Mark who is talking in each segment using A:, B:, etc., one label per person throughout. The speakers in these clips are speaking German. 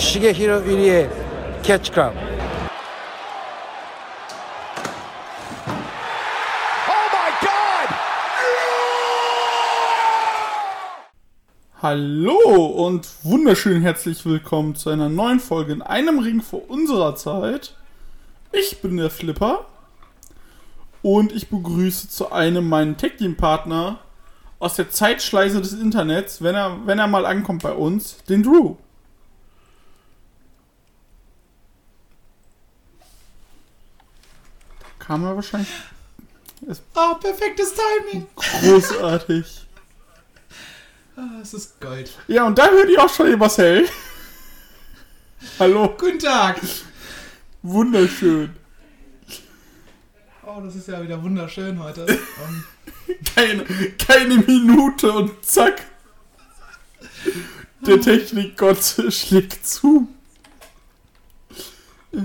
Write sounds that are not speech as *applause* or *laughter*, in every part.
A: Shigehiro Irie Catch Club.
B: Hallo und wunderschön herzlich willkommen zu einer neuen Folge in einem Ring vor unserer Zeit. Ich bin der Flipper und ich begrüße zu einem meinen Tech Team Partner aus der Zeitschleife des Internets, wenn er, wenn er mal ankommt bei uns, den Drew. Kam er wahrscheinlich.
C: Oh, perfektes Timing.
B: Großartig.
C: Ah, es ist Gold.
B: Ja, und da hört ihr auch schon den Marcel. Hallo.
C: Guten Tag.
B: Wunderschön.
C: Oh, das ist ja wieder wunderschön heute. *laughs* Um,
B: Keine, keine Minute und zack. Der Technikgott schlägt zu.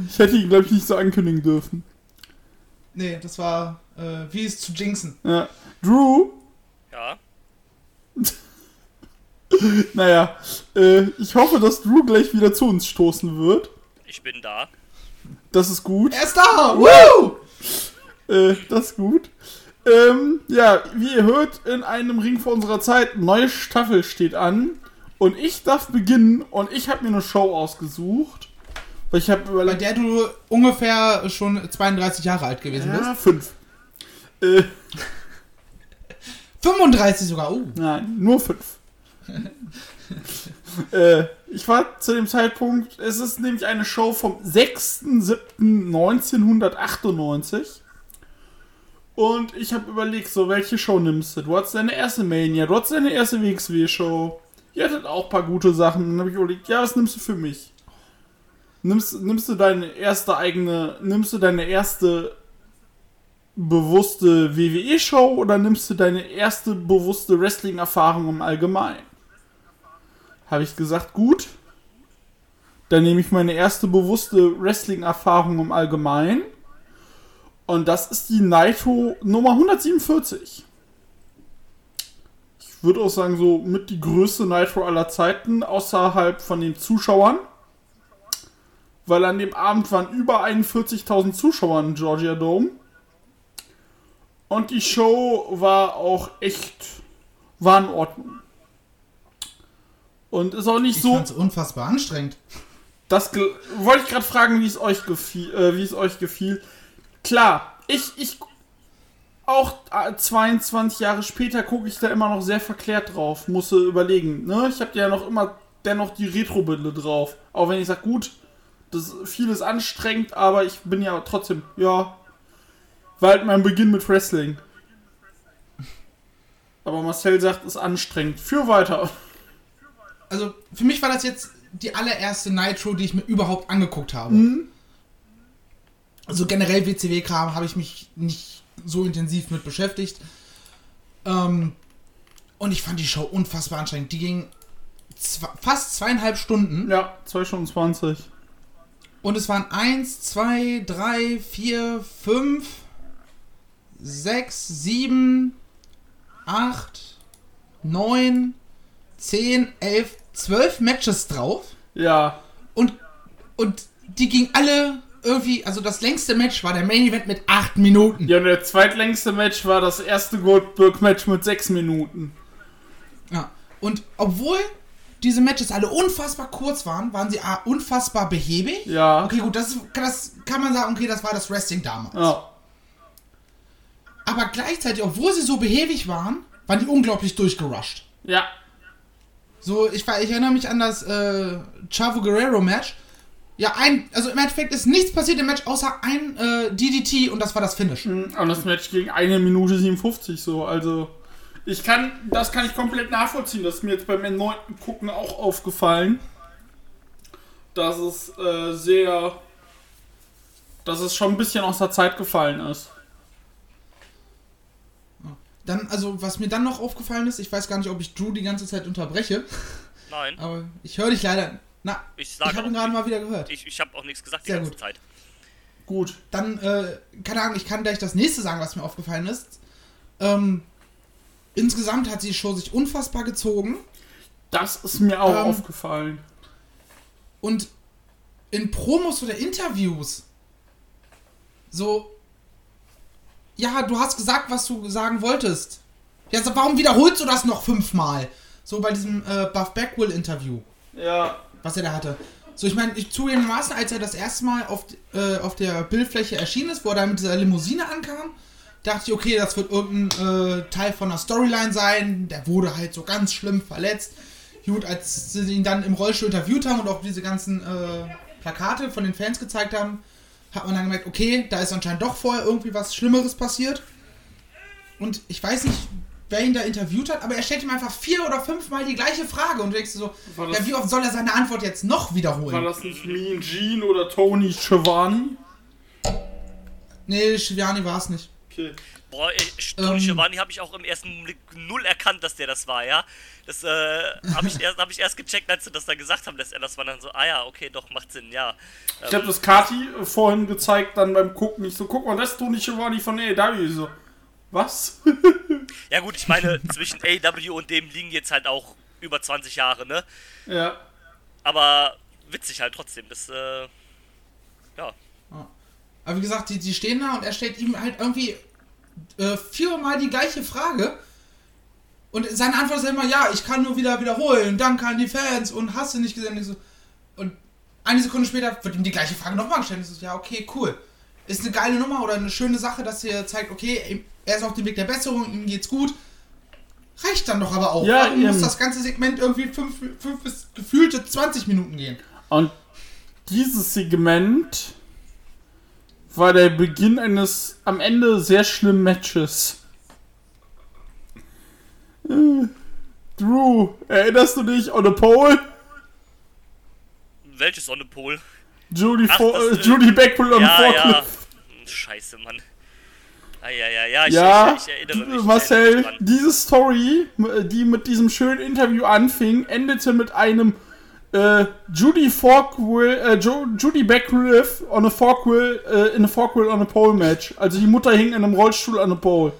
B: Ich hätte ihn, glaube ich, nicht so ankündigen dürfen.
C: Nee, das war, äh, wie es zu jinxen.
B: Ja. Drew,
D: Ja, *laughs*
B: naja, äh, ich hoffe, dass Drew gleich wieder zu uns stoßen wird.
D: ich bin da.
B: Das ist gut.
C: Er ist da! Woo!
B: Äh, das ist gut. Ähm, ja, wie ihr hört, in einem Ring vor unserer Zeit, neue Staffel steht an. Und ich darf beginnen und ich habe mir eine Show ausgesucht. Ich habe
C: Bei der du ungefähr schon 32 Jahre alt gewesen
B: Ja,
C: bist.
B: fünf. Äh, *laughs*
C: 35 sogar, oh.
B: nein, nur fünf. *laughs* äh, ich war zu dem Zeitpunkt, es ist nämlich eine Show vom 6.7.1998. Und ich habe überlegt, so, welche Show nimmst du? Du hattest deine erste Mania, du hattest deine erste WXW-Show. Ihr hattet auch ein paar gute Sachen. Dann habe ich überlegt, ja, was nimmst du für mich? Nimmst, nimmst du deine erste eigene, nimmst du deine erste bewusste WWE-Show oder nimmst du deine erste bewusste Wrestling-Erfahrung im Allgemeinen? Habe ich gesagt, gut. Dann nehme ich meine erste bewusste Wrestling-Erfahrung im Allgemeinen. Und das ist die Naito Nummer 147. Ich würde auch sagen, so mit die größte Nitro aller Zeiten, außerhalb von den Zuschauern. Weil an dem Abend waren über 41.000 Zuschauer im Georgia Dome. Und die Show war auch echt, war in Ordnung. Und ist auch nicht
C: Ich
B: so.
C: fand's unfassbar anstrengend.
B: Das wollte ich gerade fragen, wie es euch gefiel, äh, wie es euch gefiel. Klar, ich, ich auch äh, 22 Jahre später gucke ich da immer noch sehr verklärt drauf, musste überlegen. Ne? Ich habe ja noch immer dennoch die Retro-Brille drauf. Auch wenn ich sage, gut, das ist vieles anstrengend, aber ich bin ja trotzdem, ja, war halt mein Beginn mit Wrestling. Aber Marcel sagt, es ist anstrengend. Für weiter.
C: Also, für mich war das jetzt die allererste Nitro, die ich mir überhaupt angeguckt habe.
B: Mhm.
C: Also generell WCW-Kram habe ich mich nicht so intensiv mit beschäftigt. Ähm, und ich fand die Show unfassbar anstrengend. Die ging fast zweieinhalb Stunden.
B: Ja, 2 Stunden 20.
C: Und es waren 1, 2, 3, 4, 5, 6, 7, 8, 9, 10, 11, 12 Matches drauf.
B: Ja,
C: Und, und die gingen alle irgendwie, also das längste Match war der Main Event mit 8 Minuten.
B: Ja, und der zweitlängste Match war das erste Goldberg-Match mit sechs Minuten.
C: Ja. Und obwohl diese Matches alle unfassbar kurz waren, waren sie A, unfassbar behäbig.
B: Ja.
C: Okay, gut, das, ist- das kann man sagen, okay, das war das Wrestling damals.
B: Ja.
C: Aber gleichzeitig, obwohl sie so behäbig waren, waren die unglaublich durchgerusht.
B: Ja.
C: So, ich, ich erinnere mich an das äh, Chavo Guerrero Match. Ja, ein, also im Endeffekt ist nichts passiert im Match, außer ein äh, DDT und das war das Finish.
B: Und das Match ging eine Minute 57 so. Also, ich kann, das kann ich komplett nachvollziehen. Das ist mir jetzt beim erneuten Gucken auch aufgefallen. Dass es äh, sehr. Dass es schon ein bisschen aus der Zeit gefallen ist.
C: Dann, also, was mir dann noch aufgefallen ist, ich weiß gar nicht, ob ich Drew die ganze Zeit unterbreche,
D: Nein, *laughs*
C: aber ich höre dich leider. Na,
D: ich
C: ich habe ihn gerade mal wieder gehört.
D: Ich, ich habe auch nichts gesagt die
C: Sehr
D: ganze
C: gut.
D: Zeit.
B: Gut.
C: Dann, äh, keine Ahnung, ich kann gleich das nächste sagen, was mir aufgefallen ist. Ähm, insgesamt hat die Show sich unfassbar gezogen.
B: Das ist mir auch
C: Ähm,
B: aufgefallen.
C: Und in Promos oder Interviews so, ja, du hast gesagt, was du sagen wolltest. Ja, so, warum wiederholst du das noch fünfmal? So bei diesem äh, Buff Backwell Interview,
B: Ja.
C: was er da hatte. So, ich meine, ich zugegebenermaßen, als er das erste Mal auf, äh, auf der Bildfläche erschienen ist, wo er da mit dieser Limousine ankam, dachte ich, okay, das wird irgendein äh, Teil von einer Storyline sein. Der wurde halt so ganz schlimm verletzt. Gut, als sie ihn dann im Rollstuhl interviewt haben und auch diese ganzen äh, Plakate von den Fans gezeigt haben, hat man dann gemerkt, okay, da ist anscheinend doch vorher irgendwie was Schlimmeres passiert. Und ich weiß nicht, wer ihn da interviewt hat, aber er stellt ihm einfach vier oder fünfmal die gleiche Frage und du denkst so,
B: War
C: ja, wie oft soll er seine Antwort jetzt noch
B: War
C: wiederholen?
B: das nicht Mean Gene oder Tony Schiavone?
C: Nee, Schiviani war es nicht.
B: Okay.
D: Boah, ich, Tony
C: Ähm.
D: Habe ich auch im ersten Blick null erkannt, dass der das war, ja. Das äh, habe ich, *laughs* erst- hab ich erst gecheckt, als sie das dann gesagt haben, dass er das war. Dann so, ah ja, okay, doch, macht Sinn, ja.
B: Ich habe das Kati äh, vorhin gezeigt, dann beim Gucken. Ich so, guck mal, das ist Tony Schiavone von AEW. Ich so, was? *laughs*
D: Ja gut, ich meine, zwischen AW und dem liegen jetzt halt auch über 20 Jahre, ne?
B: ja.
D: Aber witzig halt trotzdem. Das, äh, ja.
C: Aber wie gesagt, die, die stehen da und er stellt ihm halt irgendwie äh, viermal die gleiche Frage. Und seine Antwort ist immer, ja, ich kann nur wieder wiederholen, danke an die Fans und hast du nicht gesehen. Und, so, und eine Sekunde später wird ihm die gleiche Frage nochmal gestellt. Und so, ja, okay, cool. Ist eine geile Nummer oder eine schöne Sache, dass ihr zeigt, okay, er ist auf dem Weg der Besserung, ihm geht's gut. Reicht dann doch aber auch.
B: Ja,
C: Warum muss
B: eben.
C: das ganze Segment irgendwie fünf, fünf bis gefühlte 20 Minuten gehen?
B: Und dieses Segment war der Beginn eines am Ende sehr schlimmen Matches. Äh, Drew, erinnerst du dich on a pole?
D: Welches on the Pole?
B: Judy,
D: Ach, das,
B: äh,
D: äh,
B: Judy Beckwell on
D: Ja, ja. Hm, Scheiße, Mann. Ah, ja, ja, ja, ich,
B: Ja,
D: ich, ich erinnere mich. ich
B: Marcel,
D: erinnere mich dran.
B: diese Story, die mit diesem schönen Interview anfing, endete mit einem äh, Judy Forkwell, äh, jo Judy Beckwith on a Forkwell, äh, in a Forkwell on a Pole Match. Also die Mutter hing in einem Rollstuhl an a Pole.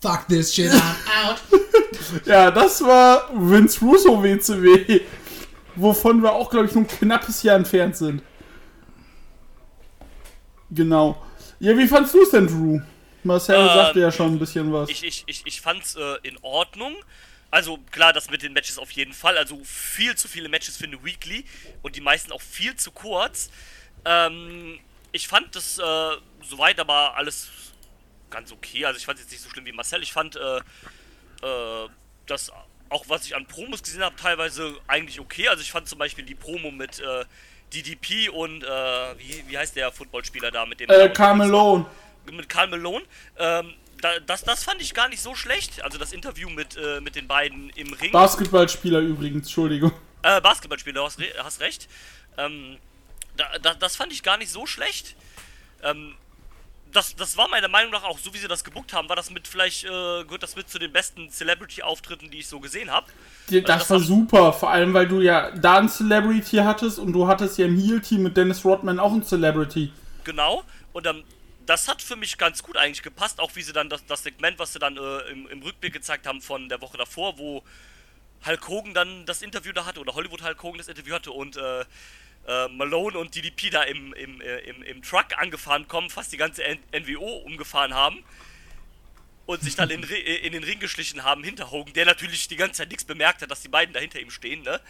C: Fuck this shit, I'm out. *laughs*
B: Ja, das war Vince Russo WCW, wovon wir auch, glaube ich, nur ein knappes Jahr entfernt sind. Genau. Ja, wie fandst du es denn, Drew? Marcel
D: Ähm,
B: sagte ja schon ein bisschen was.
D: Ich, ich, ich, ich fand's äh, in Ordnung. Also klar, das mit den Matches auf jeden Fall. Also viel zu viele Matches für eine Weekly und die meisten auch viel zu kurz. Ähm, ich fand das äh, soweit aber alles ganz okay. Also ich fand es jetzt nicht so schlimm wie Marcel. Ich fand äh, äh, das auch, was ich an Promos gesehen habe, teilweise eigentlich okay. Also ich fand zum Beispiel die Promo mit äh, DDP und äh, wie, wie heißt der Footballspieler da mit dem
B: äh, Carmelo.
D: Mit Karl Malone. Ähm, da, das, das fand ich gar nicht so schlecht. Also das Interview mit, äh, mit den beiden im Ring.
B: Basketballspieler übrigens, Entschuldigung.
D: äh, Basketballspieler, du hast, re hast recht. Ähm, da, da, das fand ich gar nicht so schlecht. Ähm, das, das war meiner Meinung nach auch, so wie sie das gebuckt haben, war das mit vielleicht, äh, gehört das mit zu den besten Celebrity-Auftritten, die ich so gesehen habe.
B: Das
D: das
B: war super, vor allem weil du ja da ein Celebrity hattest und du hattest ja im Heel-Team mit Dennis Rodman auch ein Celebrity.
D: Genau. Und ähm, das hat für mich ganz gut eigentlich gepasst, auch wie sie dann das, das Segment, was sie dann äh, im, im Rückblick gezeigt haben von der Woche davor, wo Hulk Hogan dann das Interview da hatte oder Hollywood Hulk Hogan das Interview hatte und äh, äh, Malone und DDP da im, im, äh, im, im Truck angefahren kommen, fast die ganze N NWO umgefahren haben und sich dann in, äh, in den Ring geschlichen haben hinter Hogan, der natürlich die ganze Zeit nichts bemerkt hat, dass die beiden da hinter ihm stehen, ne?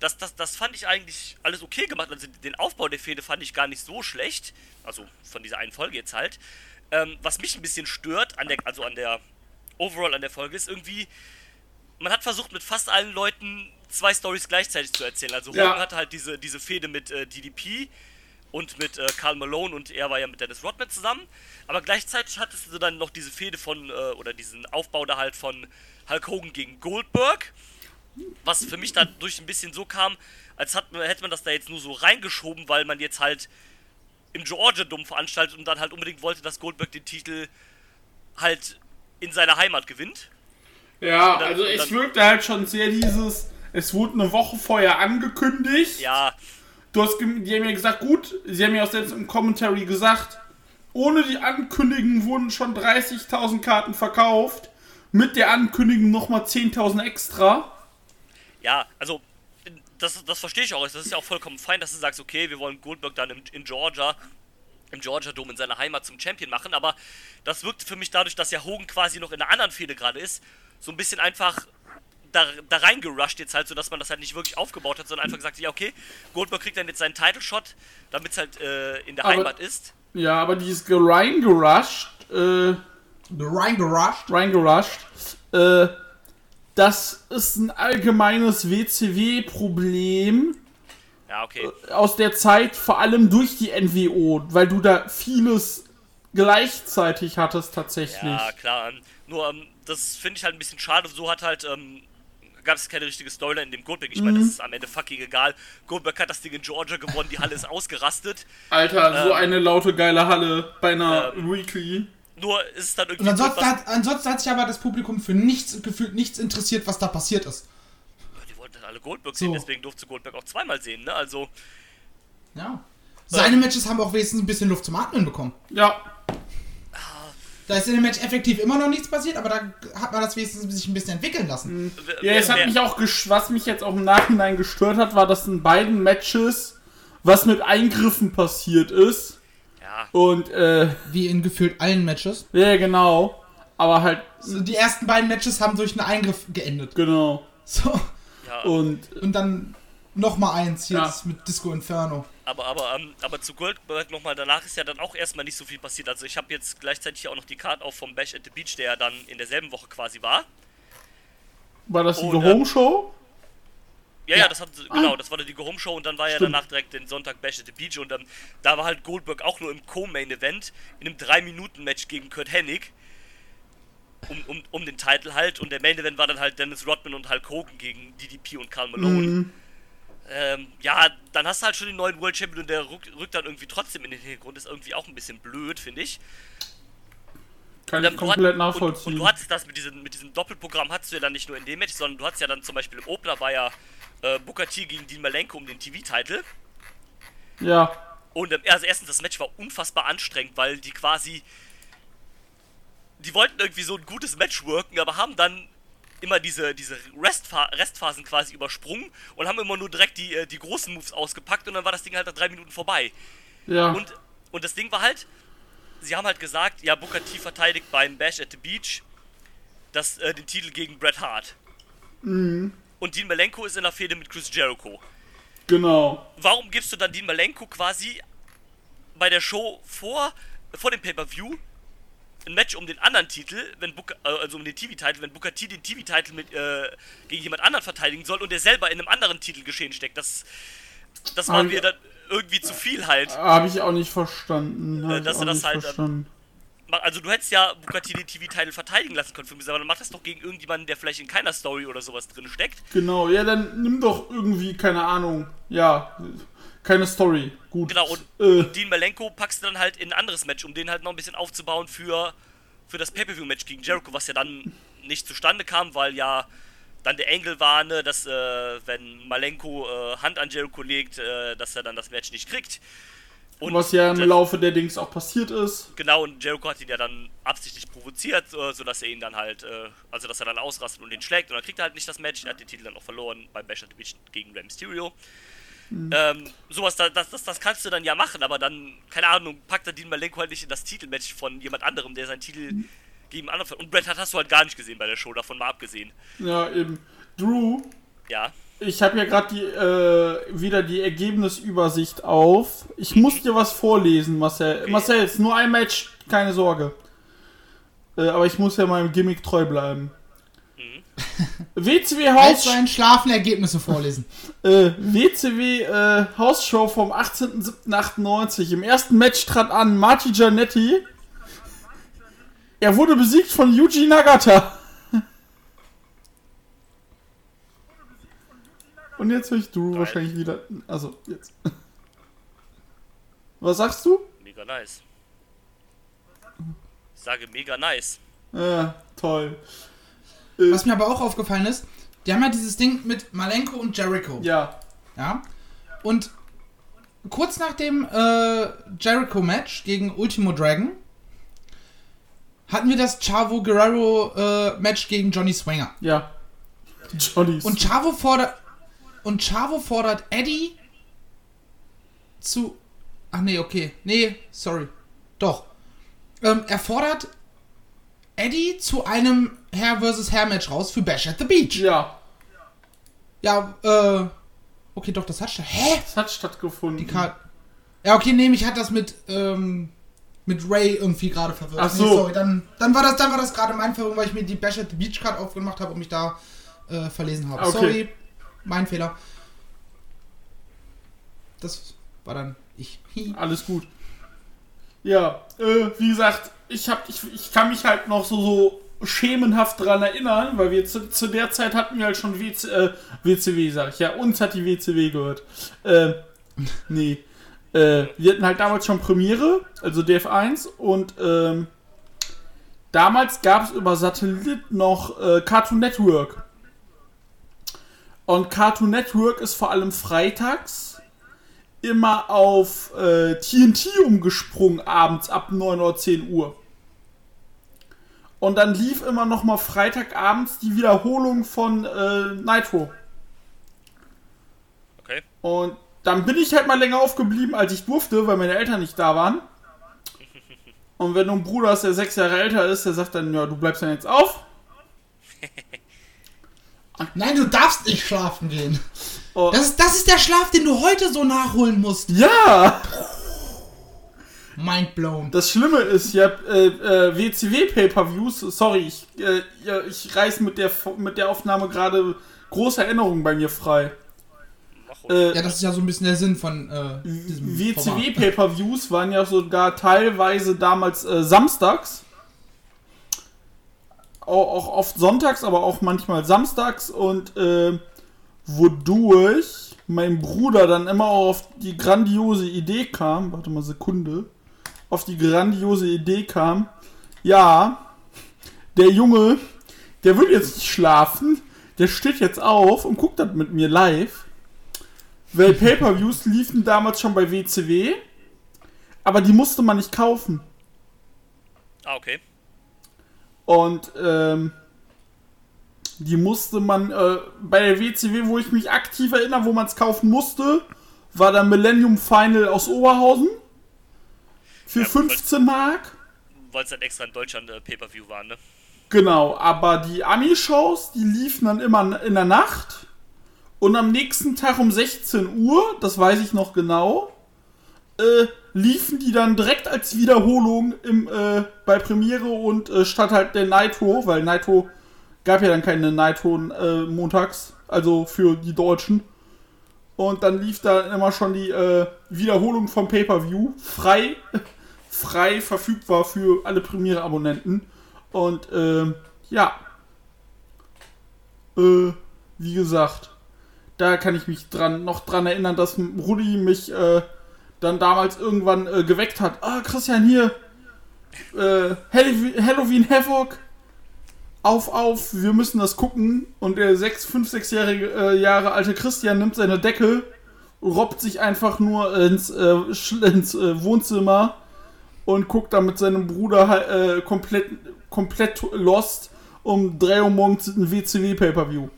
D: Das, das, das fand ich eigentlich alles okay gemacht. Also den Aufbau der Fehde fand ich gar nicht so schlecht. Also von dieser einen Folge jetzt halt. Ähm, was mich ein bisschen stört, an der, also an der Overall an der Folge, ist irgendwie, man hat versucht mit fast allen Leuten zwei Stories gleichzeitig zu erzählen. Also
B: Ja.
D: Hogan hatte halt diese, diese Fehde mit äh, DDP und mit äh, Karl Malone und er war ja mit Dennis Rodman zusammen. Aber gleichzeitig hattest du dann noch diese Fehde von, äh, oder diesen Aufbau da halt von Hulk Hogan gegen Goldberg. Was für mich dadurch ein bisschen so kam, als hat, hätte man das da jetzt nur so reingeschoben, weil man jetzt halt im Georgia Dome veranstaltet und dann halt unbedingt wollte, dass Goldberg den Titel halt in seiner Heimat gewinnt.
B: Ja,
D: dann-
B: also es
D: dann-
B: wirkte halt schon sehr dieses, es wurde eine Woche vorher angekündigt.
D: Ja,
B: Du hast, die haben ja gesagt, gut, sie haben ja auch selbst im Commentary gesagt, ohne die Ankündigung wurden schon 30.000 Karten verkauft. mit der Ankündigung nochmal 10.000 extra.
D: Ja, also das, das verstehe ich auch. Das ist ja auch vollkommen fein, dass du sagst, okay, wir wollen Goldberg dann in, in Georgia, im Georgia Dome in seiner Heimat zum Champion machen, aber das wirkte für mich dadurch, dass ja Hogan quasi noch in einer anderen Fehde gerade ist, so ein bisschen einfach da, da reingerusht jetzt halt, sodass man das halt nicht wirklich aufgebaut hat, sondern einfach gesagt, ja okay, Goldberg kriegt dann jetzt seinen Title Shot, damit es halt äh, in der
B: Aber-
D: Heimat ist.
B: Ja, aber dieses reingerusht, äh,
C: Reingerusht.
B: reingerusht, äh, das ist ein allgemeines WCW-Problem
D: Ja, okay.
B: aus der Zeit, vor allem durch die NWO, weil du da vieles gleichzeitig hattest tatsächlich.
D: Ja, klar. Nur, ähm, das finde ich halt ein bisschen schade. So hat halt, ähm, gab es keine richtige Storyline in dem Goldberg. Ich meine, das ist am Ende fucking egal. Goldberg hat das Ding in Georgia gewonnen, die Halle ist *laughs* ausgerastet.
B: Alter, so
D: Ähm,
B: eine laute geile Halle bei einer
D: ähm,
B: Weekly.
D: Nur ist es dann irgendwie.
C: Und ansonsten hat, ansonsten hat sich aber das Publikum für nichts gefühlt nichts interessiert, was da passiert ist.
D: die wollten dann alle Goldberg
C: So.
D: sehen, deswegen durfte Goldberg auch zweimal sehen, ne? Also,
C: Ja. Seine Matches haben auch wenigstens ein bisschen Luft zum Atmen bekommen.
B: Ja,
C: Da ist in dem Match effektiv immer noch nichts passiert, aber da hat man das wenigstens sich ein bisschen entwickeln lassen.
D: w-
B: ja, es hat mich auch, gesch- was mich jetzt auch im Nachhinein gestört hat, war, dass in beiden Matches was mit Eingriffen passiert ist.
D: Ja,
B: Und, äh,
C: Wie in gefühlt allen Matches.
B: ja, genau. Aber halt,
C: So, die ersten beiden Matches haben durch einen Eingriff geendet.
B: genau.
C: So.
D: ja.
B: Und,
C: Und dann nochmal eins
B: Ja.
C: jetzt mit Disco Inferno.
D: Aber, aber, ähm, aber zu Goldberg nochmal, danach ist ja dann auch erstmal nicht so viel passiert. Also ich habe jetzt gleichzeitig hier auch noch die Card auf vom Bash at the Beach, der ja dann in derselben Woche quasi war.
B: war das die
D: Und,
B: Home Show?
D: Ja, ja,
C: Ja.
D: das hat, genau, das war die Go Home Show und dann war ja
B: Stimmt.
D: danach direkt den Sonntag Bash at the Beach und ähm, da war halt Goldberg auch nur im Co-Main-Event in einem 3-Minuten-Match gegen Kurt Hennig. Um, um, um den Titel halt und der Main-Event war dann halt Dennis Rodman und Hulk Hogan gegen DDP und Karl Malone. Ähm, ja, dann hast du halt schon den neuen World Champion und der rückt, rückt dann irgendwie trotzdem in den Hintergrund. Ist irgendwie auch ein bisschen blöd, finde ich.
B: Kann
D: Und
B: ich
D: dann-
B: komplett
D: und,
B: nachvollziehen.
D: Und, und du hattest das mit diesem, mit diesem Doppelprogramm, hattest du ja dann nicht nur in dem Match, sondern du hattest ja dann zum Beispiel im Opener war ja äh, Booker T gegen Dean Malenko um den TV-Titel.
B: ja,
D: Und ähm, also erstens, das Match war unfassbar anstrengend, weil die quasi. Die wollten irgendwie so ein gutes Match worken, aber haben dann immer diese, diese Restpha Restphasen quasi übersprungen und haben immer nur direkt die, äh, die großen Moves ausgepackt und dann war das Ding halt nach drei Minuten vorbei.
B: ja.
D: Und, und das Ding war halt, sie haben halt gesagt, ja, Booker T verteidigt beim Bash at the Beach das, äh, den Titel gegen Bret Hart. Und Dean Malenko ist in der Fehde mit Chris Jericho.
B: genau.
D: Warum gibst du dann Dean Malenko quasi bei der Show vor, vor dem Pay-Per-View ein Match um den anderen Titel, wenn Booker, äh, also um den TV-Titel, wenn Booker T den TV-Titel mit äh, gegen jemand anderen verteidigen soll und der selber in einem anderen Titel geschehen steckt. Das, das war mir
B: ja.
D: dann irgendwie zu viel halt.
B: Habe ich auch nicht verstanden. Hab
D: Äh,
B: ich
D: dass
B: auch
D: er das
B: nicht
D: halt,
B: verstanden.
D: Also du hättest ja T den TV-Titel verteidigen lassen können für mich, aber dann mach das doch gegen irgendjemanden, der vielleicht in keiner Story oder sowas drin steckt.
B: Genau, ja, dann nimm doch irgendwie, keine Ahnung, ja, keine Story. Gut.
D: Genau, und,
B: Äh.
D: und Dean Malenko packst du dann halt in ein anderes Match, um den halt noch ein bisschen aufzubauen für, für das Pay-Per-View-Match gegen Jericho, was ja dann nicht zustande kam, weil ja dann der Engel war, ne, dass äh, wenn Malenko äh, Hand an Jericho legt, äh, dass er dann das Match nicht kriegt. Und
B: Was ja im
D: das-
B: Laufe der Dings auch passiert ist.
D: Genau, und Jericho hat ihn ja dann absichtlich provoziert, äh, sodass er ihn dann halt, äh, also dass er dann ausrastet und ihn schlägt und dann kriegt er halt nicht das Match. Er hat den Titel dann auch verloren bei Bash at the Beach gegen Rey Mysterio. Ähm, sowas, da- das, das, das kannst du dann ja machen, aber dann, keine Ahnung, packt er Dean Malenko halt nicht in das Titelmatch von jemand anderem, der seinen Titel gegen einen anderen Und Bret Hart hast du halt gar nicht gesehen bei der Show, davon mal abgesehen.
B: Ja, eben. Drew,
D: Ja,
B: ich habe ja gerade die, äh, wieder die Ergebnisübersicht auf. Ich muss dir was vorlesen, Marcel.
D: Okay.
B: Marcel, es ist nur ein Match, keine Sorge. Äh, aber ich muss ja meinem Gimmick treu bleiben. *laughs* WCW
C: Als
B: Haus,
C: sein Schlafen Ergebnisse vorlesen. *laughs*
B: äh, WCW äh, Hausshow vom 18.07.98. Im ersten Match trat an Marty Giannetti. Er wurde besiegt von Yuji Nagata. Und jetzt höre ich Drew wahrscheinlich wieder. Also, jetzt. Was sagst du?
D: mega nice. Ich sage mega nice.
B: Ja, toll.
C: Was mir aber auch aufgefallen ist, die haben ja dieses Ding mit Malenko und Jericho.
B: Ja.
C: Ja. Und kurz nach dem äh, Jericho-Match gegen Ultimo Dragon hatten wir das Chavo Guerrero äh, Match gegen Johnny Swanger.
B: Ja. Johnny's.
C: Und Chavo fordert und Chavo fordert Eddie zu Ach nee, okay. Nee, sorry. Doch. Ähm, er fordert Eddie zu einem Hair vs. Hair Match raus für Bash at the Beach.
B: ja,
C: Ja, äh Okay, doch, das hat statt. Hä?
B: es hat stattgefunden.
C: Die Karte. Ja, okay, nee, mich hat das mit ähm mit Ray irgendwie gerade verwirrt.
B: Ach so.
C: Nee, sorry, dann, dann war das, dann war das gerade mein Verwirrung, weil ich mir die Bash at the Beach Card aufgemacht habe und mich da äh, verlesen habe.
B: Okay.
C: Sorry, mein Fehler. Das war dann ich.
B: Alles gut. Ja, äh, wie gesagt, ich, hab, ich, ich kann mich halt noch so, so schemenhaft dran erinnern, weil wir zu, zu der Zeit hatten wir halt schon WC, äh, WCW, sag ich. Ja, uns hat die WCW gehört. Äh, nee. Äh, wir hatten halt damals schon Premiere, also DF1 und ähm, damals gab es über Satellit noch äh, Cartoon Network. Und Cartoon Network ist vor allem freitags immer auf äh, TNT umgesprungen abends ab 9 oder 10 Uhr. Und dann lief immer noch mal Freitagabends die Wiederholung von äh, Nitro.
D: Okay.
B: Und dann bin ich halt mal länger aufgeblieben, als ich durfte, weil meine Eltern nicht da waren. Und wenn du einen Bruder hast, der sechs Jahre älter ist, der sagt dann, ja, du bleibst dann jetzt auf. *laughs*
C: Nein, du darfst nicht schlafen gehen.
B: Oh.
C: Das ist, das ist der Schlaf, den du heute so nachholen musst.
B: Ja!
C: Mind blown.
B: Das Schlimme ist, ihr habt äh, äh, WCW Pay-Per-Views, sorry, ich, äh, ja, ich reiß mit der, mit der Aufnahme gerade große Erinnerungen bei mir frei. Äh,
C: Ja, das ist ja so ein bisschen der Sinn von äh, diesem
B: WCW
C: Format.
B: Pay-Per-Views waren ja sogar teilweise damals äh, samstags. Auch, auch oft sonntags, aber auch manchmal samstags und äh, wodurch mein Bruder dann immer auf die grandiose Idee kam, warte mal Sekunde, auf die grandiose Idee kam, ja, der Junge, der will jetzt nicht schlafen, der steht jetzt auf und guckt das mit mir live. Weil Pay-Per-Views liefen damals schon bei WCW, aber die musste man nicht kaufen.
D: Ah, okay.
B: Und ähm, die musste man äh, bei der WCW, wo ich mich aktiv erinnere, wo man es kaufen musste, war der Millennium Final aus Oberhausen für
D: Ja,
B: 15 Mark.
D: Weil es dann extra in Deutschland äh, Pay-Per-View war, ne?
B: Genau, aber die Ami-Shows, die liefen dann immer in der Nacht. Und am nächsten Tag um 16 Uhr, das weiß ich noch genau, äh, liefen die dann direkt als Wiederholung im, äh, bei Premiere und äh, statt halt der Nitro, weil Nitro gab ja dann keine Nitro äh, montags, also für die Deutschen. Und dann lief da immer schon die äh, Wiederholung vom Pay-Per-View frei, *laughs* frei verfügbar für alle Premiere-Abonnenten. Und ähm, ja, äh, wie gesagt, da kann ich mich dran noch dran erinnern, dass Rudi mich äh, dann damals irgendwann äh, geweckt hat. Ah, Christian, hier, äh, Halloween, Havoc. Auf, auf, wir müssen das gucken. Und der 6, 5, 6-jährige äh, Jahre alte Christian nimmt seine Decke, robbt sich einfach nur ins, äh, ins äh, Wohnzimmer und guckt dann mit seinem Bruder komplett, komplett lost um 3 Uhr morgens ein WCW Pay-Per-View.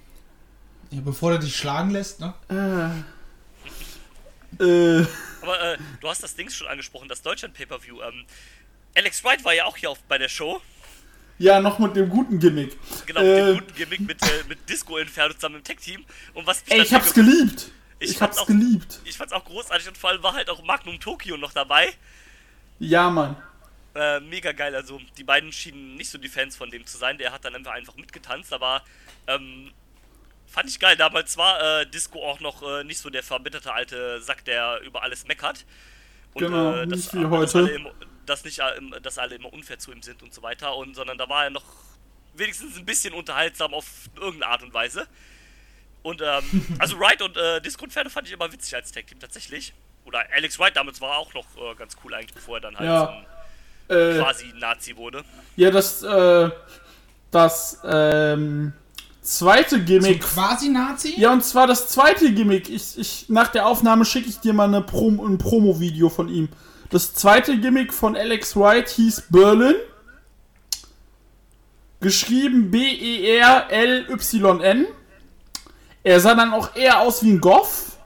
C: Ja, bevor der dich schlagen lässt, ne?
B: Äh, äh,
D: Aber äh, du hast das Ding schon angesprochen, das Deutschland Pay-Per-View. Ähm, Alex Wright war ja auch hier auf, bei der Show.
B: ja, noch mit dem guten Gimmick.
D: Genau,
B: Äh,
D: mit dem guten Gimmick mit, äh, mit Disco Inferno zusammen im Tech-Team. Und was
B: Ey, ich hab's
D: ge-
B: geliebt.
D: Ich
B: Ich, hab's
D: auch-
B: geliebt.
D: Ich fand's auch großartig und vor allem war halt auch Magnum Tokyo noch dabei.
B: Ja, Mann.
D: Äh, mega geil, also die beiden schienen nicht so die Fans von dem zu sein. Der hat dann einfach einfach mitgetanzt, aber ähm, fand ich geil. Damals war äh, Disco auch noch äh, nicht so der verbitterte alte Sack, der über alles meckert. Und
B: Genau,
D: äh,
B: nicht
D: dass,
B: wie
D: dass,
B: heute.
D: alle immer, dass, nicht, dass alle immer unfair zu ihm sind und so weiter. Und sondern da war er noch wenigstens ein bisschen unterhaltsam auf irgendeine Art und Weise. Und ähm, *laughs* also Wright und äh, Disco Inferno fand ich immer witzig als Tag-Team tatsächlich. Oder Alex Wright damals war auch noch äh, ganz cool eigentlich, bevor er dann halt
B: Ja.
D: so ein
B: Äh,
D: quasi Nazi wurde.
B: ja, das, äh, das, ähm, zweite
C: So
B: Gimmick.
C: quasi Nazi?
B: Ja, und zwar das zweite Gimmick. Ich, ich, nach der Aufnahme schicke ich dir mal eine Prom ein Promo-Video von ihm. Das zweite Gimmick von Alex Wright hieß Berlin. Geschrieben B-E-R-L-Y-N. Er sah dann auch eher aus wie ein Goff.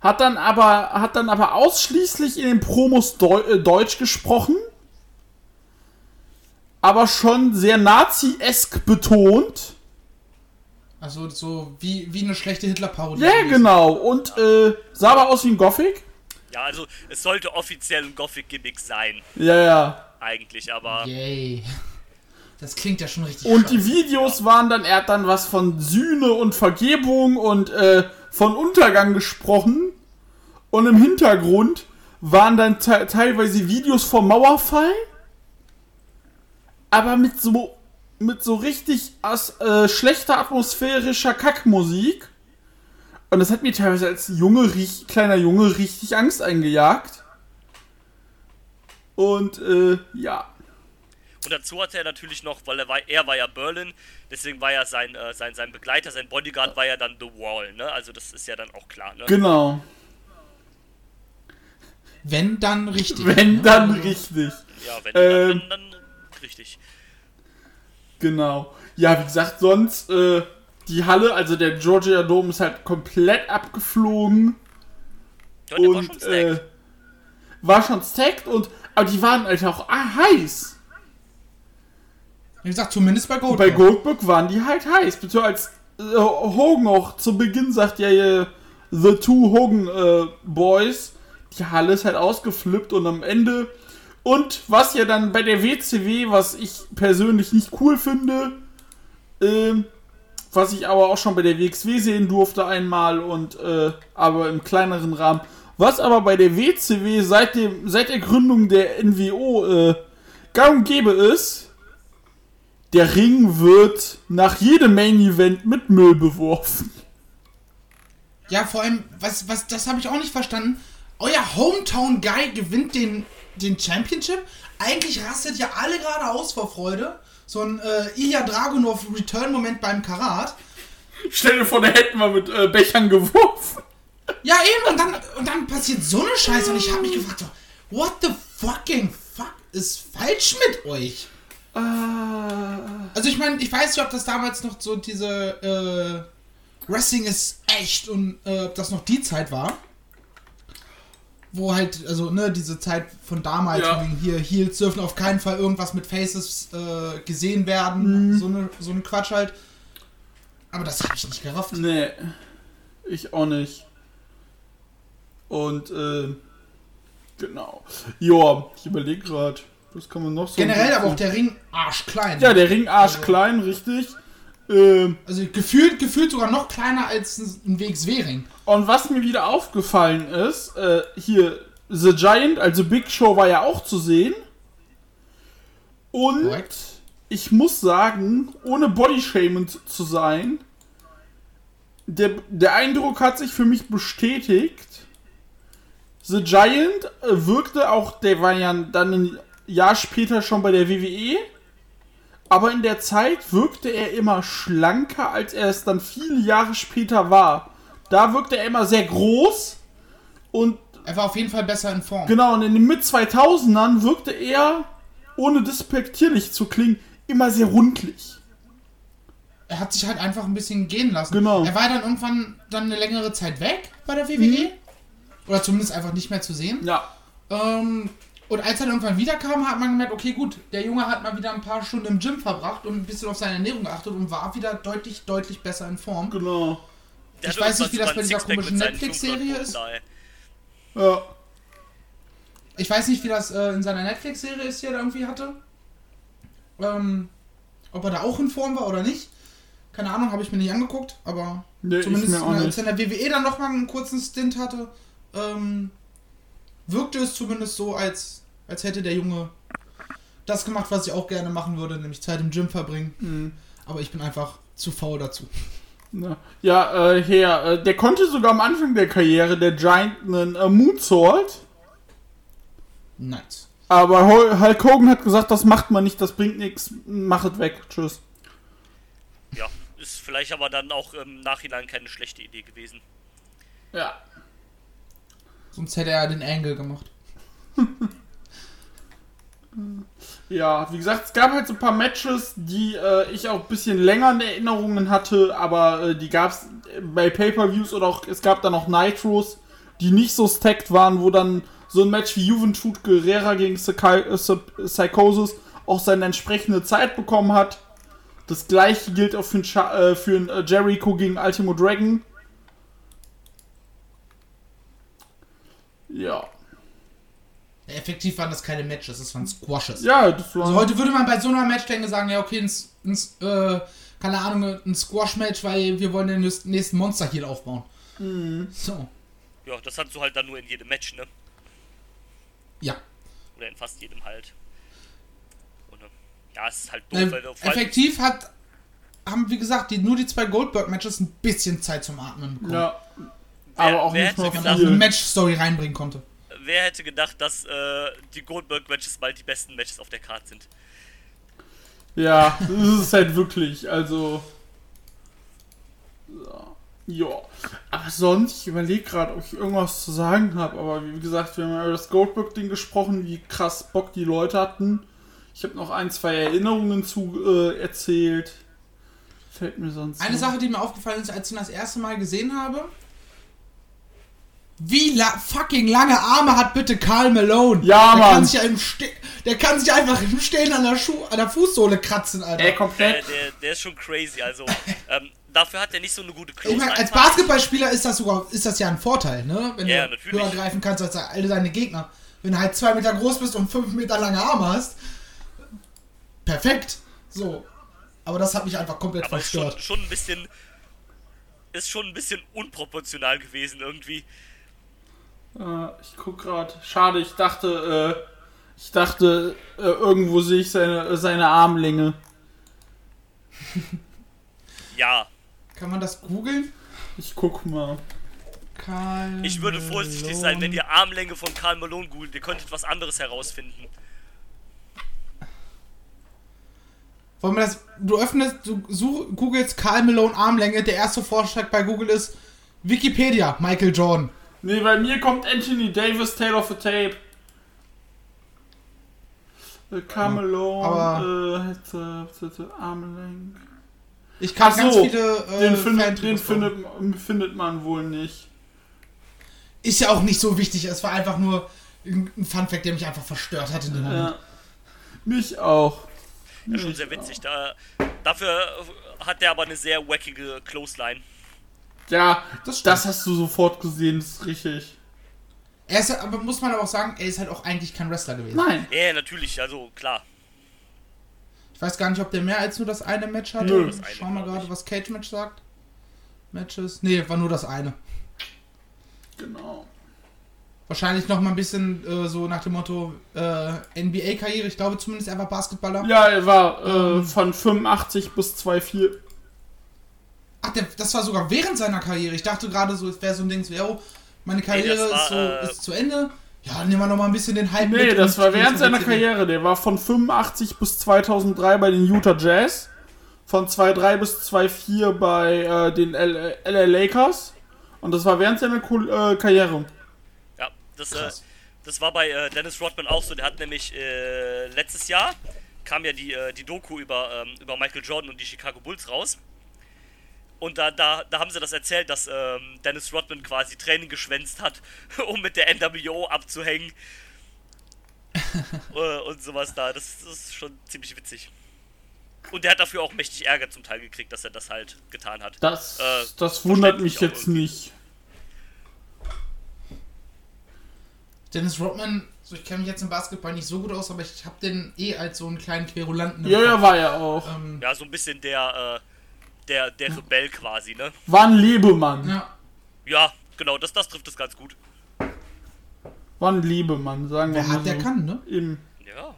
B: Hat dann aber, hat dann aber ausschließlich in den Promos Deu äh, Deutsch gesprochen. Aber schon sehr Nazi-esk betont.
C: Also so wie, wie eine schlechte Hitler-Parodie.
B: Ja,
C: gewesen.
B: genau. Und äh, sah aber aus wie ein Gothic.
D: Ja, also es sollte offiziell ein Gothic-Gimmick sein,
B: Ja, ja.
D: eigentlich, aber
C: Yay. Das klingt ja schon richtig
B: Und die
C: scheiße.
B: Videos waren dann, er hat dann was von Sühne und Vergebung und äh, von Untergang gesprochen. Und im Hintergrund waren dann te teilweise Videos vom Mauerfall. Aber mit so, mit so richtig as äh, schlechter atmosphärischer Kackmusik. Und das hat mir teilweise als Junge, kleiner Junge richtig Angst eingejagt. Und äh, ja.
D: Und dazu hatte er natürlich noch, weil er war, er war ja Berlin, deswegen war ja sein, äh, sein, sein Begleiter, sein Bodyguard war ja dann The Wall, ne? Also das ist ja dann auch klar, ne?
B: Genau.
C: Wenn dann richtig.
B: Wenn
C: ne?
B: dann richtig.
D: Ja, wenn
B: Ähm.
D: dann, dann, dann richtig.
B: Genau. Ja, wie gesagt, sonst äh, die Halle, also der Georgia Dome ist halt komplett abgeflogen
D: Ja, der war
B: und
D: schon
B: äh, war schon stacked und aber die waren halt auch ah, heiß.
C: Wie gesagt, zumindest bei Gold.
B: Bei Goldberg waren die halt heiß. Bitte als äh, Hogan auch zu Beginn sagt ja hier The Two Hogan äh, Boys, die Halle ist halt ausgeflippt und am Ende und was ja dann bei der WCW, was ich persönlich nicht cool finde, ähm, was ich aber auch schon bei der WXW sehen durfte einmal und äh, aber im kleineren Rahmen, was aber bei der WCW seit dem seit der Gründung der NWO äh, gang und gäbe ist, der Ring wird nach jedem Main Event mit Müll beworfen.
C: Ja, vor allem, was, was, das habe ich auch nicht verstanden. Euer Hometown-Guy gewinnt den, den Championship. Eigentlich rastet ja alle gerade aus vor Freude. So ein äh, Ilya Dragunov Return-Moment beim Karat.
B: Stell dir vor, der hätten wir mit äh, Bechern geworfen.
C: Ja, eben, und dann, und dann passiert so eine Scheiße. Und ich habe mich gefragt, so, what the fucking fuck ist falsch mit euch? Also ich meine, ich weiß nicht, ob das damals noch so diese äh, Wrestling ist echt und äh, ob das noch die Zeit war. Wo halt, also, ne, diese Zeit von damals,
B: Ja.
C: hier, Heels dürfen auf keinen Fall irgendwas mit Faces äh, gesehen werden. So, ne, so ein Quatsch halt. Aber das habe ich nicht gerafft.
B: Nee, ich auch nicht. Und, äh, genau. Joa, ich überlege gerade, was kann man noch so...
C: Generell aber auch der Ring arschklein.
B: Ja, der Ring arschklein, richtig. Ähm,
C: Also gefühlt, gefühlt sogar noch kleiner als ein WXW-Ring.
B: und was mir wieder aufgefallen ist, äh, hier, The Giant, also Big Show war ja auch zu sehen. Und
C: Korrekt.
B: ich muss sagen, ohne Bodyshaming zu sein, der, der Eindruck hat sich für mich bestätigt. The Giant äh, wirkte auch, der war ja dann ein Jahr später schon bei der WWE, aber in der Zeit wirkte er immer schlanker, als er es dann viele Jahre später war. Da wirkte er immer sehr groß und
C: Er war auf jeden Fall besser in Form.
B: Genau, und in den Mit-2000ern wirkte er, ohne despektierlich zu klingen, immer sehr rundlich.
C: Er hat sich halt einfach ein bisschen gehen lassen.
B: Genau.
C: Er war dann irgendwann dann eine längere Zeit weg bei der WWE. Oder zumindest einfach nicht mehr zu sehen.
B: Ja.
C: Ähm, und als er dann irgendwann wiederkam, hat man gemerkt, okay, gut, der Junge hat mal wieder ein paar Stunden im Gym verbracht und ein bisschen auf seine Ernährung geachtet und war wieder deutlich, deutlich besser in Form.
B: Genau.
D: Der
C: ich weiß nicht, wie das bei dieser komischen Netflix-Serie
D: 500
C: ist.
B: Ja.
C: Ich weiß nicht, wie das äh, in seiner Netflix-Serie ist, die er da irgendwie hatte. Ähm, ob er da auch in Form war oder nicht. Keine Ahnung, habe ich mir nicht angeguckt, aber
B: Nee, ich
C: zumindest
B: auch
C: als er in der WWE dann nochmal einen kurzen Stint hatte, ähm, wirkte es zumindest so, als, als hätte der Junge das gemacht, was ich auch gerne machen würde, nämlich Zeit im Gym verbringen.
B: Mhm.
C: Aber ich bin einfach zu faul dazu.
B: Ja, ja äh, her, äh, der konnte sogar am Anfang der Karriere, der Giant, einen äh, Moonsault.
C: Nice.
B: Aber Hul- Hulk Hogan hat gesagt, das macht man nicht, das bringt nichts, machet weg, tschüss.
D: Ja, ist vielleicht aber dann auch im Nachhinein keine schlechte Idee gewesen.
B: Ja.
C: Sonst hätte er den Angle gemacht. *laughs*
B: Ja, wie gesagt, es gab halt so ein paar Matches, die äh, ich auch ein bisschen länger in Erinnerungen hatte, aber äh, die gab es bei Pay-Per-Views oder auch, es gab dann auch Nitros, die nicht so stacked waren, wo dann so ein Match wie Juventud Guerrera gegen äh, Psy- Psychosis auch seine entsprechende Zeit bekommen hat. Das gleiche gilt auch für einen, äh, äh, Jericho gegen Ultimo Dragon. Ja.
C: Effektiv waren das keine Matches, das waren Squashes.
B: Ja, das war.
C: Also heute würde man bei so einer Match-Denke sagen, ja okay, ein, S- ein, S- äh, keine Ahnung, ein Squash-Match, weil wir wollen den nächsten- Monster hier aufbauen. So,
D: Ja, das hast du halt dann nur in jedem Match, ne?
C: ja.
D: Oder in fast jedem halt. Und, äh, ja, es ist halt doof,
C: Ähm,
D: weil allem-
C: effektiv hat, haben wie gesagt, die, nur die zwei Goldberg-Matches ein bisschen Zeit zum Atmen bekommen.
B: ja.
D: Wer-
B: Aber auch
D: wer
B: nicht
C: Und
D: gedacht-
B: viel.
C: Match-Story reinbringen konnte.
D: Wer hätte gedacht, dass äh, die Goldberg-Matches bald die besten Matches auf der Karte sind?
B: Ja, das ist es halt wirklich. Also. So. Ja. Aber sonst, ich überlege gerade, ob ich irgendwas zu sagen habe. Aber wie gesagt, wir haben ja über das Goldberg-Ding gesprochen, wie krass Bock die Leute hatten. Ich habe noch ein, zwei Erinnerungen zu äh, erzählt. Fällt mir sonst.
C: Eine
B: noch-
C: Sache, die mir aufgefallen ist, als ich ihn das erste Mal gesehen habe. Wie la fucking lange Arme hat bitte Karl Malone?
B: Ja,
C: der
B: Mann.
C: Kann sich ja im Ste der kann sich einfach im Stehen an der, Schuh an der Fußsohle kratzen, Alter.
B: Ey,
D: Der,
B: komplett.
D: der, der ist schon crazy, also ähm, dafür hat er nicht so eine gute
C: ich
D: Close
C: meine, als Basketballspieler ist das sogar ist das ja ein Vorteil, ne? Wenn
D: Ja,
C: du
D: natürlich.
C: höher greifen kannst als alle deine Gegner. Wenn du halt zwei Meter groß bist und fünf Meter lange Arme hast, perfekt. So. Aber das hat mich einfach komplett
D: Aber ist schon,
C: verstört.
D: schon ein bisschen. Ist schon ein bisschen unproportional gewesen irgendwie.
B: Äh, ich guck gerade. Schade, ich dachte, äh, ich dachte, äh, irgendwo sehe ich seine, seine Armlänge. *laughs*
D: Ja,
C: Kann man das googeln?
B: Ich guck mal.
C: Karl
D: ich würde vorsichtig sein, wenn ihr Armlänge von Karl Malone googelt. Ihr könntet was anderes herausfinden.
C: Wollen wir das. Du öffnest, du such, googelst Karl Malone Armlänge. Der erste Vorschlag bei Google ist Wikipedia, Michael Jordan.
B: Nee, bei mir kommt Anthony Davis, Tale of a Tape. Äh, Carmelo,
C: aber-
B: äh, Armlänge.
C: Ich kann
B: Ach
C: ganz
B: so,
C: viele. Äh,
B: Den, findet, den findet, findet man wohl nicht.
C: Ist ja auch nicht so wichtig. Es war einfach nur ein Funfact, der mich einfach verstört hat in dem Moment.
B: Ja. Mich auch.
D: Ja, schon sehr witzig. Da, dafür hat der aber eine sehr wackige Clothesline.
B: Ja,
C: Das
B: das, hast du sofort gesehen, das ist richtig.
C: Er ist, aber muss man aber auch sagen, er ist halt auch eigentlich kein Wrestler gewesen.
B: Nein.
D: Ja, natürlich, also klar.
C: Ich weiß gar nicht, ob der mehr als nur das eine Match hatte.
B: Nö.
D: Eine,
C: schau mal
D: glaub
C: gerade, was Cage Match sagt. Matches. Nee, war nur das eine.
B: Genau.
C: Wahrscheinlich noch mal ein bisschen äh, so nach dem Motto äh, NBA-Karriere. Ich glaube zumindest, er war Basketballer.
B: Ja, er war äh,
C: Ähm.
B: von 85 bis 2,4.
C: Der, das war sogar während seiner Karriere. Ich dachte gerade so, es wäre so ein Ding, so, oh, meine Karriere
D: das war,
C: ist, so,
D: äh,
C: ist zu Ende. Ja, nehmen wir noch mal ein bisschen den Hype
B: Nee,
C: mit
B: das war während seiner. Karriere. Der war von 85 bis 2003 bei den Utah Jazz. Von 2,3 bis 2,4 bei äh, den L LA Lakers. Und das war während seiner Ko äh, Karriere.
D: Ja, das, äh, das war bei äh, Dennis Rodman auch so. Der hat nämlich äh, letztes Jahr kam ja die, äh, die Doku über, ähm, über Michael Jordan und die Chicago Bulls raus. Und da, da, da haben sie das erzählt, dass ähm, Dennis Rodman quasi Training geschwänzt hat, *laughs* um mit der NWO abzuhängen. *laughs* äh, und sowas da. Das, das ist schon ziemlich witzig. Und der hat dafür auch mächtig Ärger zum Teil gekriegt, dass er das halt getan hat.
B: Das,
D: Äh,
B: das wundert mich jetzt
D: irgendwie.
B: nicht.
C: Dennis Rodman, so ich kenne mich jetzt im Basketball nicht so gut aus, aber ich habe den eh als so einen kleinen Querulanten.
B: Ja, ja, war er auch.
C: Ähm,
D: Ja, so ein bisschen der, äh, der, der Rebell quasi, ne?
B: War ein Lebemann.
C: ja.
D: Ja, genau, das, das trifft es ganz gut.
B: War ein Lebemann, sagen wir
C: Wer
B: mal
C: hat, der
B: so.
C: kann, ne?
B: Eben.
D: Ja.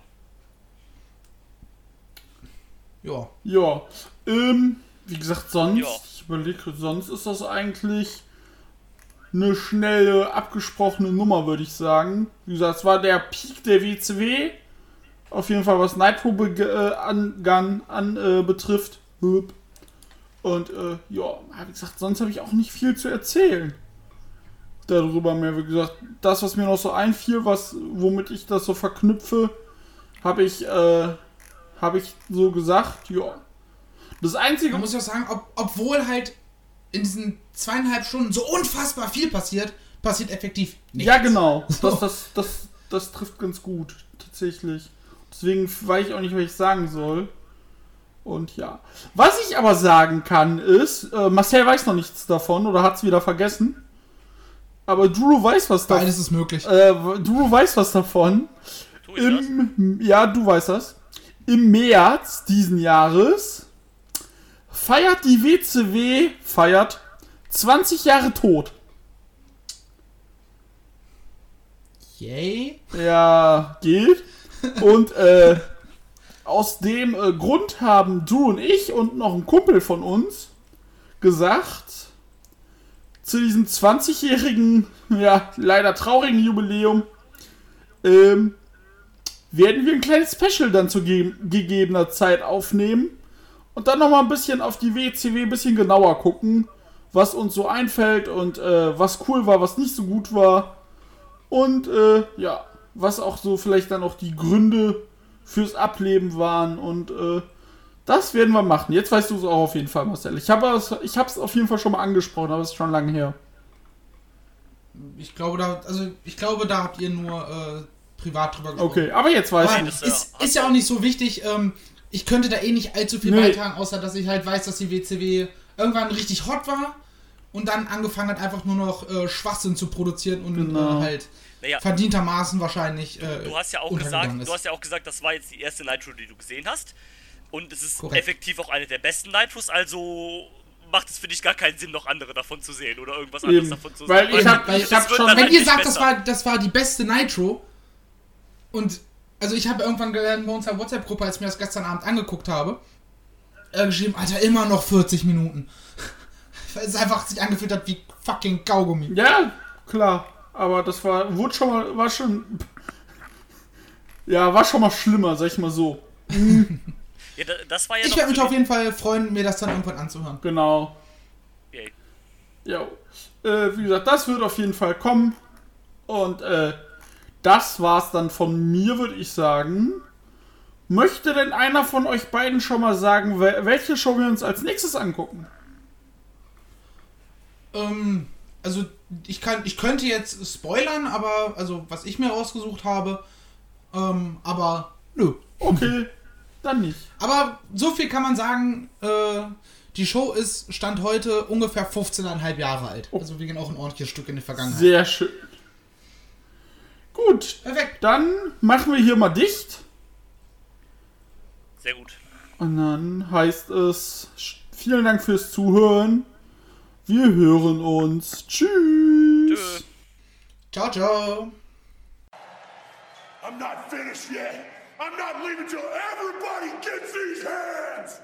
C: Ja.
B: Ja. Ähm, wie gesagt, sonst,
D: Ja.
B: ich überlege, sonst ist das eigentlich eine schnelle, abgesprochene Nummer, würde ich sagen. Wie gesagt, es war der Peak der WCW. Auf jeden Fall, was Nitro äh, Angang an, äh, betrifft. Hup. Und äh, ja, wie gesagt, sonst habe ich auch nicht viel zu erzählen. Darüber mehr, wie gesagt, das, was mir noch so einfiel, was, womit ich das so verknüpfe, Habe ich, äh, habe ich so gesagt, ja. Das Einzige,
C: Man muss ja auch sagen, ob, obwohl halt in diesen zweieinhalb Stunden so unfassbar viel passiert, passiert effektiv nichts.
B: Ja, genau.
C: So. *laughs*
B: Das, das, das, das trifft ganz gut, tatsächlich. Deswegen weiß ich auch nicht, was ich sagen soll. Und ja. Was ich aber sagen kann, ist, äh, Marcel weiß noch nichts davon oder hat es wieder vergessen. Aber Drew weiß was davon.
C: Beides ist möglich.
B: Äh, Drew weiß was davon. Im, ja, du weißt das. Im März diesen Jahres feiert die WCW, feiert 20 Jahre tot.
C: Yay.
B: Ja, geht. Und äh, *laughs* aus dem äh, Grund haben du und ich und noch ein Kumpel von uns gesagt, zu diesem 20-jährigen, *laughs* ja, leider traurigen Jubiläum, ähm, werden wir ein kleines Special dann zu ge gegebener Zeit aufnehmen und dann nochmal ein bisschen auf die WCW ein bisschen genauer gucken, was uns so einfällt und äh, was cool war, was nicht so gut war. Und äh, ja, was auch so vielleicht dann auch die Gründe fürs Ableben waren. Und äh, das werden wir machen. Jetzt weißt du es auch auf jeden Fall, Marcel. Ich habe es ich hab's auf jeden Fall schon mal angesprochen, aber es ist schon lange her.
C: Ich glaube, da, also ich glaube, da habt ihr nur äh, privat drüber gesprochen.
B: Okay, aber jetzt weiß ich.
D: äh,
C: ist, ist ja auch nicht so wichtig. Ähm, ich könnte da eh nicht allzu viel
B: Nee.
C: beitragen, außer dass ich halt weiß, dass die WCW irgendwann richtig hot war und dann angefangen hat, einfach nur noch äh, Schwachsinn zu produzieren und
B: Genau.
C: äh, halt
D: Naja,
C: verdientermaßen wahrscheinlich. Äh,
D: du hast ja auch gesagt,
C: ist.
D: du hast ja auch gesagt, das war jetzt die erste Nitro, die du gesehen hast. Und es ist
C: Korrekt.
D: effektiv auch eine der besten Nitros, also macht es für dich gar keinen Sinn, noch andere davon zu sehen oder irgendwas
B: Eben.
D: anderes davon zu
B: Weil
D: sehen.
B: ich hab-
C: Weil
B: ich hab schon-
C: Wenn
D: halt
C: ihr sagt, das war, das war die beste Nitro und also ich habe irgendwann gelernt bei unserer WhatsApp-Gruppe, als ich mir das gestern Abend angeguckt habe, äh, geschrieben, Alter, immer noch 40 Minuten. *laughs* Weil es einfach sich angefühlt hat wie fucking Kaugummi.
B: Ja, klar. Aber das war, wurde schon mal, war schon. Ja, war schon mal schlimmer, sag ich mal so. *laughs*
D: Ja, da- das war ja
C: Ich werde mich auf jeden Fall freuen, mir das dann irgendwann anzuhören.
B: Genau.
D: Yay.
B: Ja. Äh, wie gesagt, das wird auf jeden Fall kommen. Und äh, das war's dann von mir, würde ich sagen. Möchte denn einer von euch beiden schon mal sagen, wel- welche Show wir uns als nächstes angucken?
C: Ähm, also ich kann, ich könnte jetzt spoilern, aber also was ich mir rausgesucht habe, ähm, aber nö.
B: Okay, dann nicht.
C: Aber so viel kann man sagen, äh, die Show ist Stand heute ungefähr 15,5 Jahre alt. Also wir gehen auch ein ordentliches Stück in die Vergangenheit.
B: Sehr schön. Gut,
C: Perfekt.
B: dann machen wir hier mal dicht.
D: Sehr gut.
B: Und dann heißt es, vielen Dank fürs Zuhören. Wir hören uns. Tschüss.
D: Tschö.
C: Ciao, ciao.
E: I'm not finished yet. I'm not leaving till everybody gets these hands.